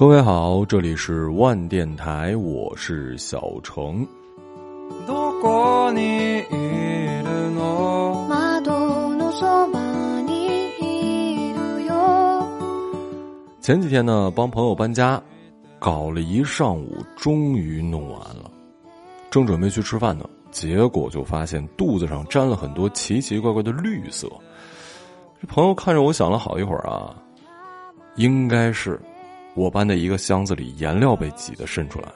各位好，这里是万电台，我是小程。前几天呢，帮朋友搬家，搞了一上午，终于弄完了。正准备去吃饭呢，结果就发现肚子上沾了很多奇奇怪怪的绿色。这朋友看着我想了好一会儿啊，应该是。我搬的一个箱子里颜料被挤得渗出来了，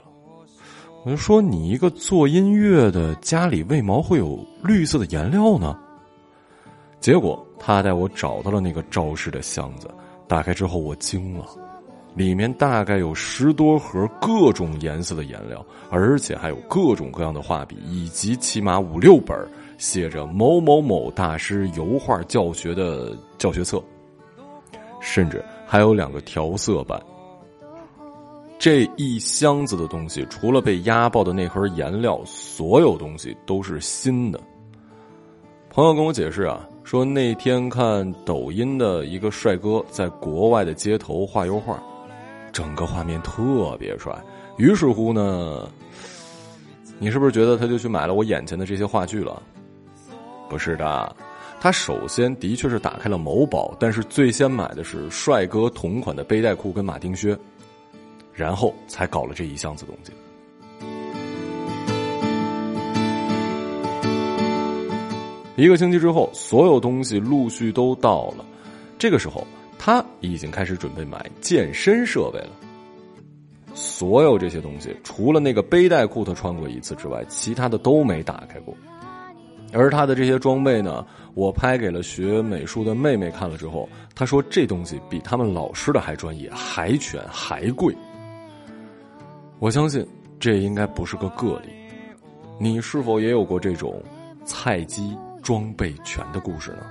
我就说你一个做音乐的，家里为毛会有绿色的颜料呢？结果他带我找到了那个肇事的箱子，打开之后我惊了，里面大概有十多盒各种颜色的颜料，而且还有各种各样的画笔，以及起码五六本写着某某某大师油画教学的教学册，甚至还有两个调色板。这一箱子的东西，除了被压爆的那盒颜料，所有东西都是新的。朋友跟我解释啊，说那天看抖音的一个帅哥在国外的街头画油画，整个画面特别帅。于是乎呢，你是不是觉得他就去买了我眼前的这些话剧了？不是的，他首先的确是打开了某宝，但是最先买的是帅哥同款的背带裤跟马丁靴。然后才搞了这一箱子东西。一个星期之后，所有东西陆续都到了。这个时候，他已经开始准备买健身设备了。所有这些东西，除了那个背带裤他穿过一次之外，其他的都没打开过。而他的这些装备呢，我拍给了学美术的妹妹看了之后，她说这东西比他们老师的还专业、还全、还贵。我相信这应该不是个个例，你是否也有过这种菜鸡装备全的故事呢？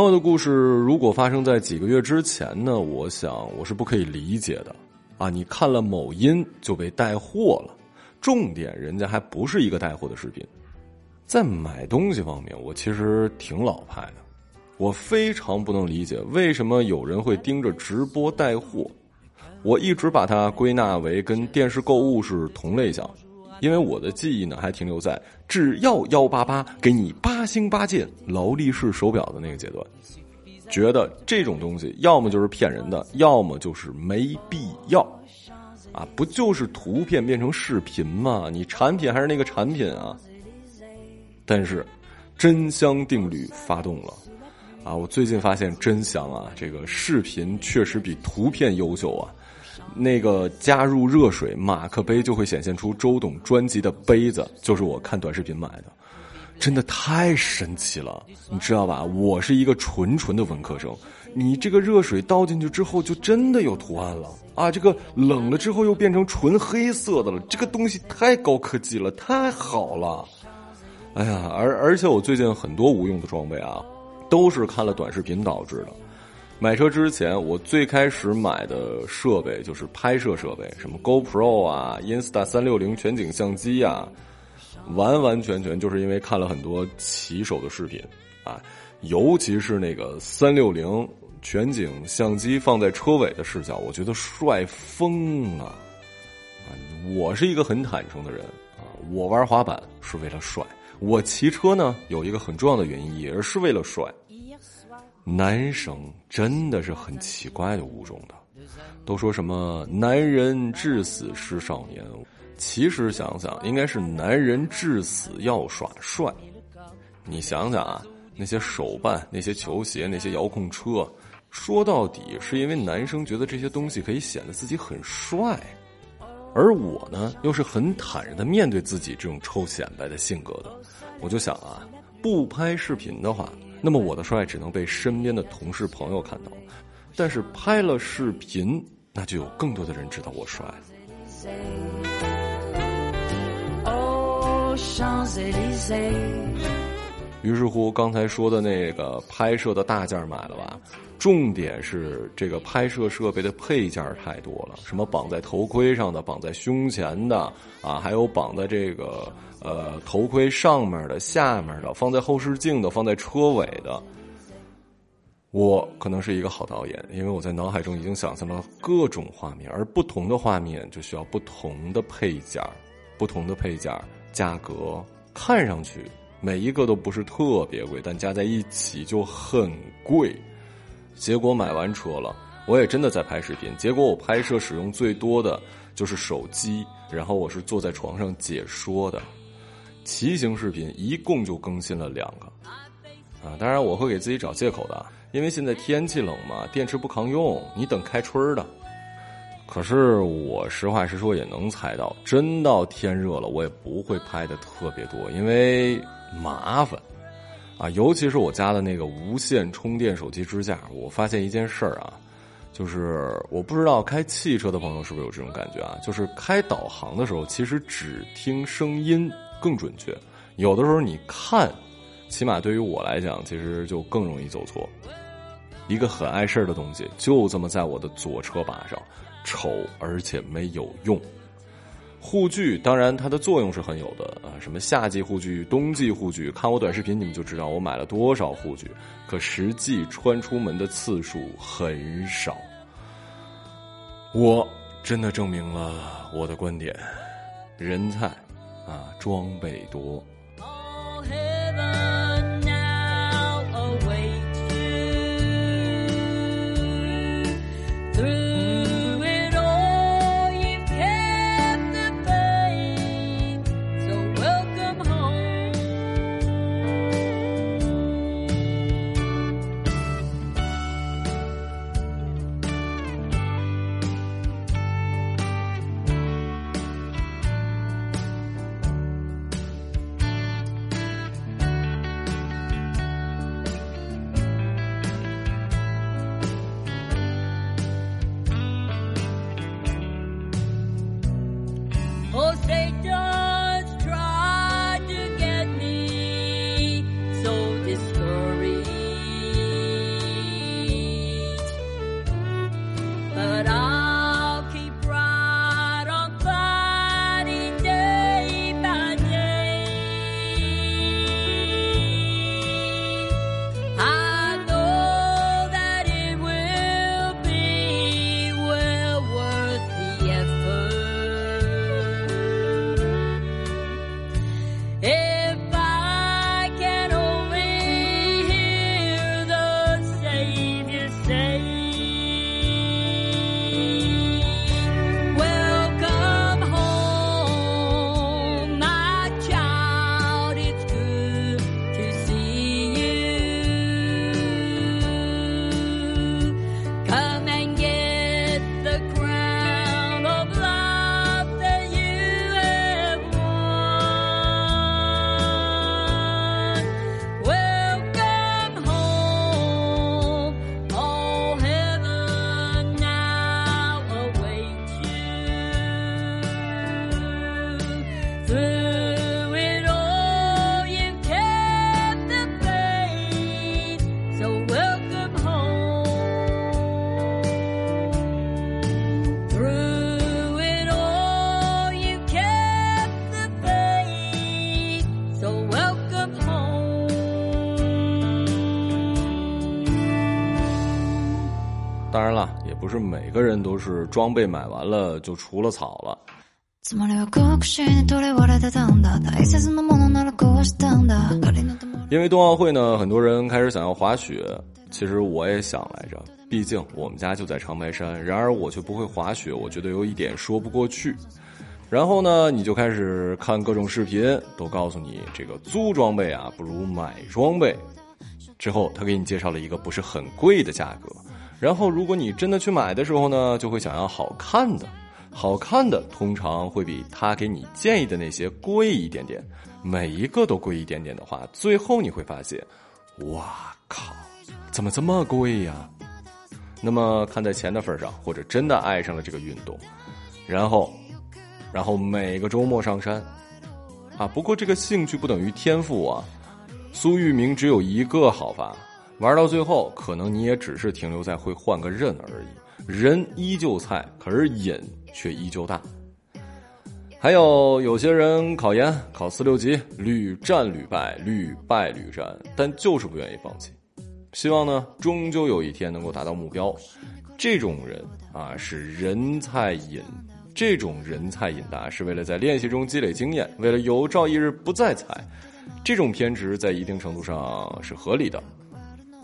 朋友的故事，如果发生在几个月之前呢？我想我是不可以理解的，啊！你看了某音就被带货了，重点人家还不是一个带货的视频。在买东西方面，我其实挺老派的，我非常不能理解为什么有人会盯着直播带货。我一直把它归纳为跟电视购物是同类项。因为我的记忆呢，还停留在只要幺八八给你八星八件劳力士手表的那个阶段，觉得这种东西要么就是骗人的，要么就是没必要，啊，不就是图片变成视频吗？你产品还是那个产品啊。但是，真香定律发动了，啊，我最近发现真香啊，这个视频确实比图片优秀啊。那个加入热水马克杯就会显现出周董专辑的杯子，就是我看短视频买的，真的太神奇了，你知道吧？我是一个纯纯的文科生，你这个热水倒进去之后，就真的有图案了啊！这个冷了之后又变成纯黑色的了，这个东西太高科技了，太好了！哎呀，而而且我最近很多无用的装备啊，都是看了短视频导致的。买车之前，我最开始买的设备就是拍摄设备，什么 GoPro 啊、Insta 三六零全景相机呀，完完全全就是因为看了很多骑手的视频啊，尤其是那个三六零全景相机放在车尾的视角，我觉得帅疯了。啊，我是一个很坦诚的人啊，我玩滑板是为了帅，我骑车呢有一个很重要的原因，也是为了帅。男生真的是很奇怪的物种的，都说什么男人至死是少年，其实想想应该是男人至死要耍帅。你想想啊，那些手办、那些球鞋、那些遥控车，说到底是因为男生觉得这些东西可以显得自己很帅，而我呢又是很坦然的面对自己这种臭显摆的性格的，我就想啊，不拍视频的话。那么我的帅只能被身边的同事朋友看到，但是拍了视频，那就有更多的人知道我帅。于是乎，刚才说的那个拍摄的大件买了吧？重点是这个拍摄设备的配件太多了，什么绑在头盔上的、绑在胸前的啊，还有绑在这个。呃，头盔上面的、下面的，放在后视镜的、放在车尾的，我可能是一个好导演，因为我在脑海中已经想象了各种画面，而不同的画面就需要不同的配件不同的配件价格看上去每一个都不是特别贵，但加在一起就很贵。结果买完车了，我也真的在拍视频，结果我拍摄使用最多的就是手机，然后我是坐在床上解说的。骑行视频一共就更新了两个，啊，当然我会给自己找借口的，因为现在天气冷嘛，电池不抗用，你等开春儿的。可是我实话实说，也能猜到，真到天热了，我也不会拍的特别多，因为麻烦，啊，尤其是我家的那个无线充电手机支架，我发现一件事儿啊，就是我不知道开汽车的朋友是不是有这种感觉啊，就是开导航的时候，其实只听声音。更准确，有的时候你看，起码对于我来讲，其实就更容易走错。一个很碍事儿的东西，就这么在我的左车把上，丑而且没有用。护具当然它的作用是很有的啊，什么夏季护具、冬季护具，看我短视频你们就知道我买了多少护具，可实际穿出门的次数很少。我真的证明了我的观点，人才。啊，装备多。不是每个人都是装备买完了就除了草了。因为冬奥会呢，很多人开始想要滑雪。其实我也想来着，毕竟我们家就在长白山。然而我却不会滑雪，我觉得有一点说不过去。然后呢，你就开始看各种视频，都告诉你这个租装备啊不如买装备。之后他给你介绍了一个不是很贵的价格。然后如果你真的去买的时候呢，就会想要好看的。好看的通常会比他给你建议的那些贵一点点。每一个都贵一点点的话，最后你会发现，哇靠！怎么这么贵呀？那么看在钱的份上，或者真的爱上了这个运动，然后，然后每个周末上山，啊，不过这个兴趣不等于天赋啊。苏玉明只有一个好法，玩到最后，可能你也只是停留在会换个刃而已，人依旧菜，可是瘾却依旧大。还有有些人考研考四六级，屡战屡败，屡败屡战，但就是不愿意放弃。希望呢，终究有一天能够达到目标。这种人啊，是人菜瘾。这种人菜瘾大，是为了在练习中积累经验，为了有朝一日不再踩。这种偏执在一定程度上是合理的。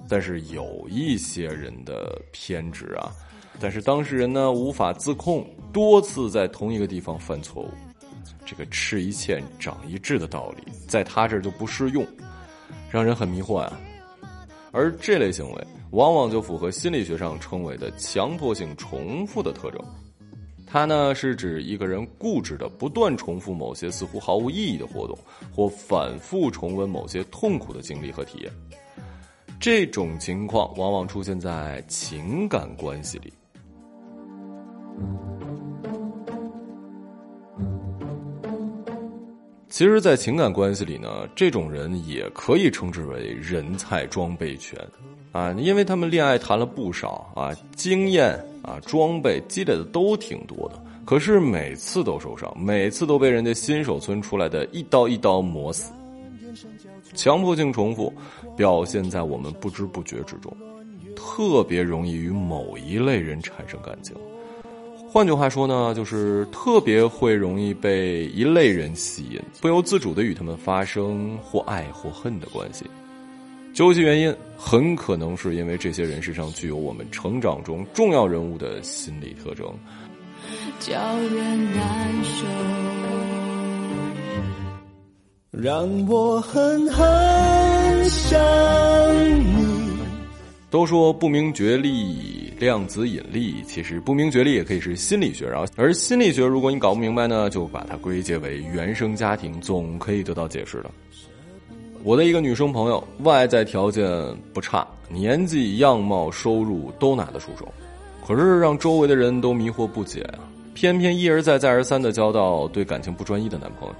但是有一些人的偏执啊，但是当事人呢无法自控，多次在同一个地方犯错误。这个吃一堑长一智的道理，在他这儿就不适用，让人很迷惑啊。而这类行为往往就符合心理学上称为的强迫性重复的特征，它呢是指一个人固执的不断重复某些似乎毫无意义的活动，或反复重温某些痛苦的经历和体验。这种情况往往出现在情感关系里。其实，在情感关系里呢，这种人也可以称之为人才装备权，啊，因为他们恋爱谈了不少啊，经验啊，装备积累的都挺多的，可是每次都受伤，每次都被人家新手村出来的一刀一刀磨死。强迫性重复表现在我们不知不觉之中，特别容易与某一类人产生感情。换句话说呢，就是特别会容易被一类人吸引，不由自主的与他们发生或爱或恨的关系。究其原因，很可能是因为这些人身上具有我们成长中重要人物的心理特征。叫人难受，让我狠狠想你。都说不明觉厉。量子引力其实不明觉厉也可以是心理学，然后而心理学如果你搞不明白呢，就把它归结为原生家庭，总可以得到解释的。我的一个女生朋友，外在条件不差，年纪、样貌、收入都拿得出手，可是让周围的人都迷惑不解啊！偏偏一而再、再而三的交到对感情不专一的男朋友。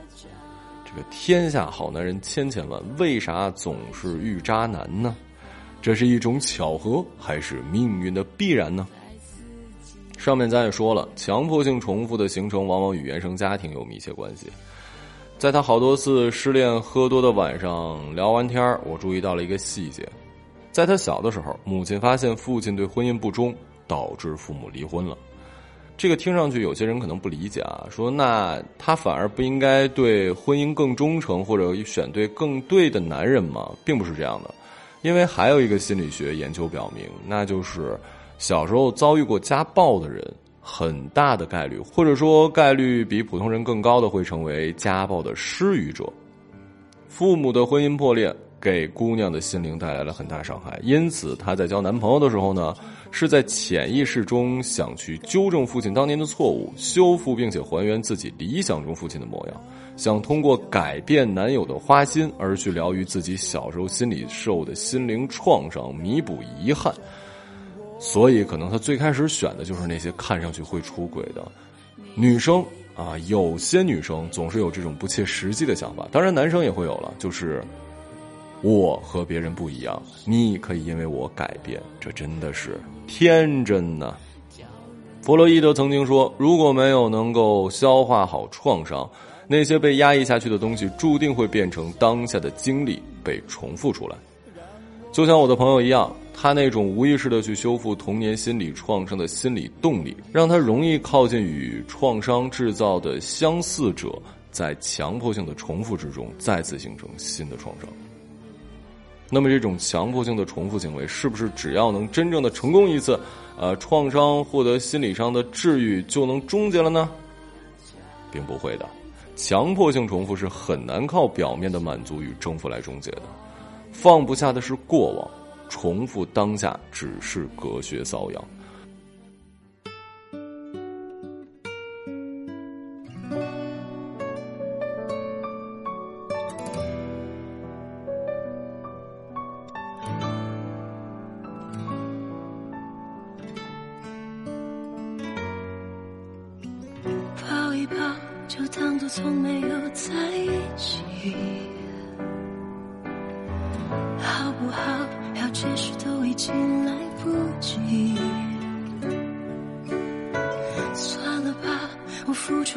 天下好男人千千万，为啥总是遇渣男呢？这是一种巧合，还是命运的必然呢？上面咱也说了，强迫性重复的形成往往与原生家庭有密切关系。在他好多次失恋喝多的晚上聊完天我注意到了一个细节：在他小的时候，母亲发现父亲对婚姻不忠，导致父母离婚了。这个听上去有些人可能不理解啊，说那他反而不应该对婚姻更忠诚，或者选对更对的男人吗？并不是这样的。因为还有一个心理学研究表明，那就是小时候遭遇过家暴的人，很大的概率，或者说概率比普通人更高的，会成为家暴的施予者。父母的婚姻破裂给姑娘的心灵带来了很大伤害，因此她在交男朋友的时候呢，是在潜意识中想去纠正父亲当年的错误，修复并且还原自己理想中父亲的模样。想通过改变男友的花心而去疗愈自己小时候心里受的心灵创伤，弥补遗憾。所以，可能他最开始选的就是那些看上去会出轨的女生啊。有些女生总是有这种不切实际的想法，当然男生也会有了，就是我和别人不一样，你可以因为我改变，这真的是天真呢。弗洛伊德曾经说，如果没有能够消化好创伤。那些被压抑下去的东西，注定会变成当下的经历，被重复出来。就像我的朋友一样，他那种无意识的去修复童年心理创伤的心理动力，让他容易靠近与创伤制造的相似者，在强迫性的重复之中再次形成新的创伤。那么，这种强迫性的重复行为，是不是只要能真正的成功一次，呃，创伤获得心理上的治愈就能终结了呢？并不会的，强迫性重复是很难靠表面的满足与征服来终结的。放不下的是过往，重复当下只是隔靴搔痒。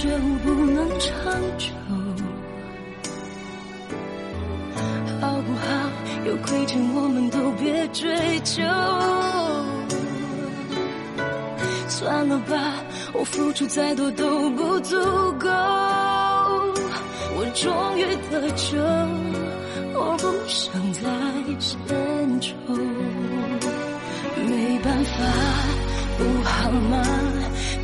觉悟，不能长久。好不好？有亏欠，我们都别追究。算了吧。我付出再多都不足够，我终于得救，我不想再牵愁。没办法，不好吗？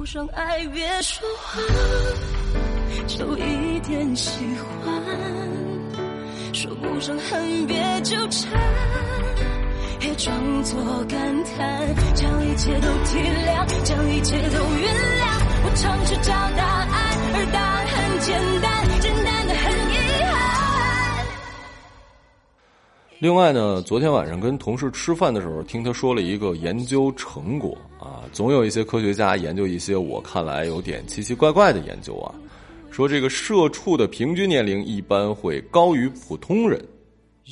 说不上爱，别说谎，就一点喜欢；说不上恨，别纠缠，别装作感叹，将一切都体谅，将一切都原谅。我尝试找答案，而答案很简单，简单另外呢，昨天晚上跟同事吃饭的时候，听他说了一个研究成果啊，总有一些科学家研究一些我看来有点奇奇怪怪的研究啊，说这个社畜的平均年龄一般会高于普通人。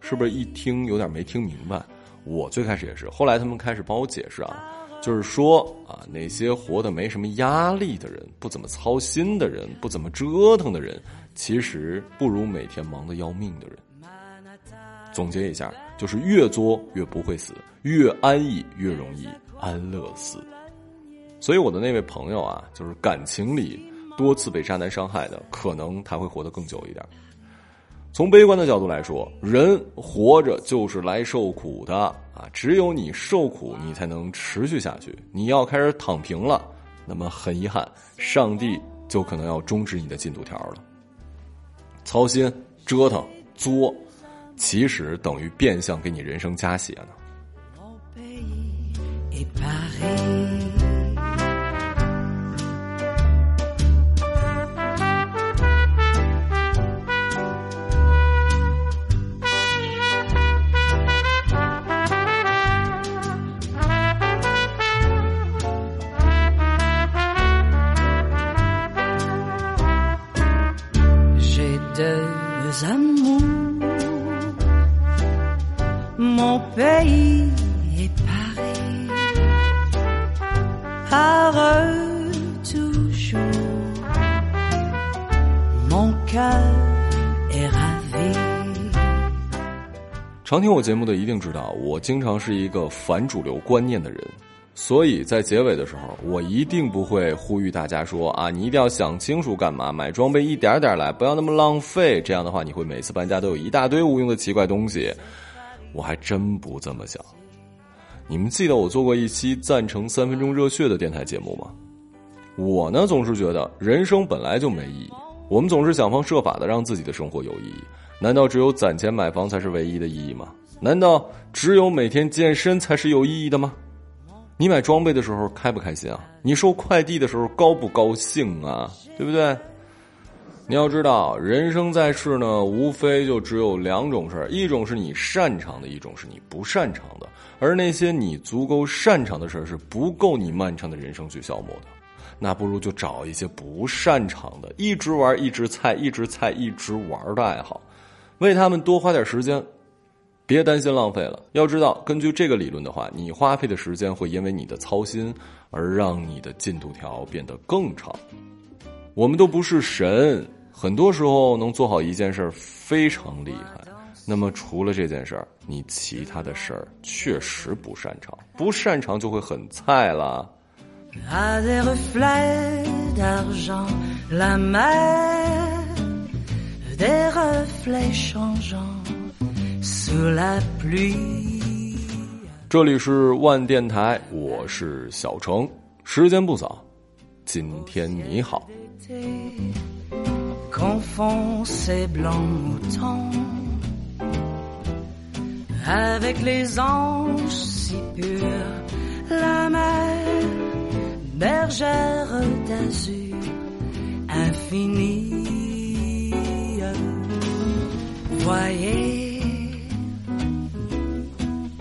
是不是一听有点没听明白？我最开始也是，后来他们开始帮我解释啊，就是说啊，那些活得没什么压力的人，不怎么操心的人，不怎么折腾的人，其实不如每天忙得要命的人。总结一下，就是越作越不会死，越安逸越容易安乐死。所以我的那位朋友啊，就是感情里多次被渣男伤害的，可能他会活得更久一点。从悲观的角度来说，人活着就是来受苦的啊！只有你受苦，你才能持续下去。你要开始躺平了，那么很遗憾，上帝就可能要终止你的进度条了。操心、折腾、作，其实等于变相给你人生加血呢。常听我节目的一定知道，我经常是一个反主流观念的人，所以在结尾的时候，我一定不会呼吁大家说啊，你一定要想清楚干嘛，买装备一点点来，不要那么浪费。这样的话，你会每次搬家都有一大堆无用的奇怪东西。我还真不这么想。你们记得我做过一期赞成三分钟热血的电台节目吗？我呢总是觉得人生本来就没意义，我们总是想方设法的让自己的生活有意义。难道只有攒钱买房才是唯一的意义吗？难道只有每天健身才是有意义的吗？你买装备的时候开不开心啊？你收快递的时候高不高兴啊？对不对？你要知道，人生在世呢，无非就只有两种事儿：一种是你擅长的，一种是你不擅长的。而那些你足够擅长的事儿，是不够你漫长的人生去消磨的。那不如就找一些不擅长的，一直玩，一直菜，一直菜，一直玩的爱好。为他们多花点时间，别担心浪费了。要知道，根据这个理论的话，你花费的时间会因为你的操心而让你的进度条变得更长。我们都不是神，很多时候能做好一件事非常厉害。那么，除了这件事儿，你其他的事儿确实不擅长，不擅长就会很菜了。这里是万电台，我是小程。时间不早，今天你好。Voyez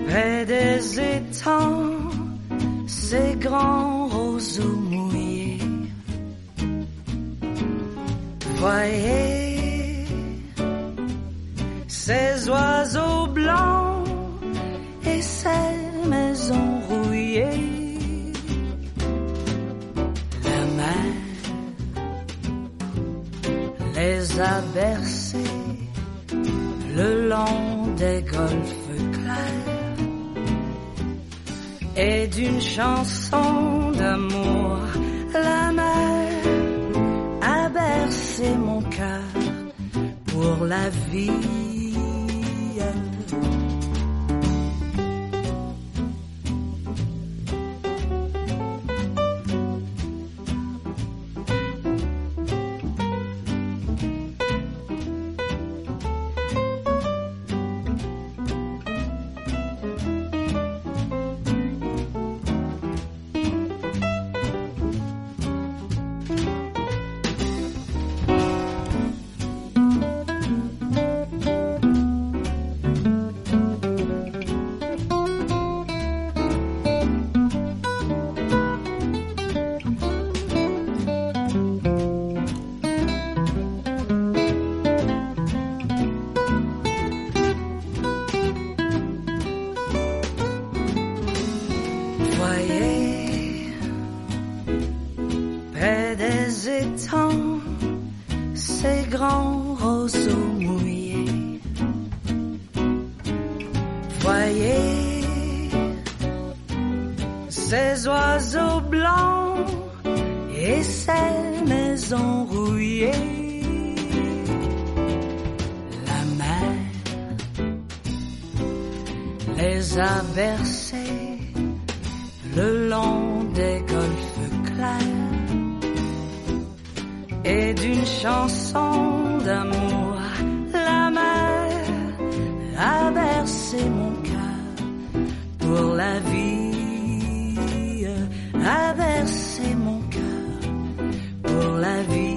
près des étangs ces grands roseaux mouillés. Voyez ces oiseaux blancs et ces maisons rouillées. La mer les a bercés le long des golfes clairs et d'une chanson d'amour la mer a bercé mon cœur pour la vie. le long des golfes clairs et d'une chanson d'amour la mer a bercé mon cœur. Pour la vie a bercé mon cœur. Pour la vie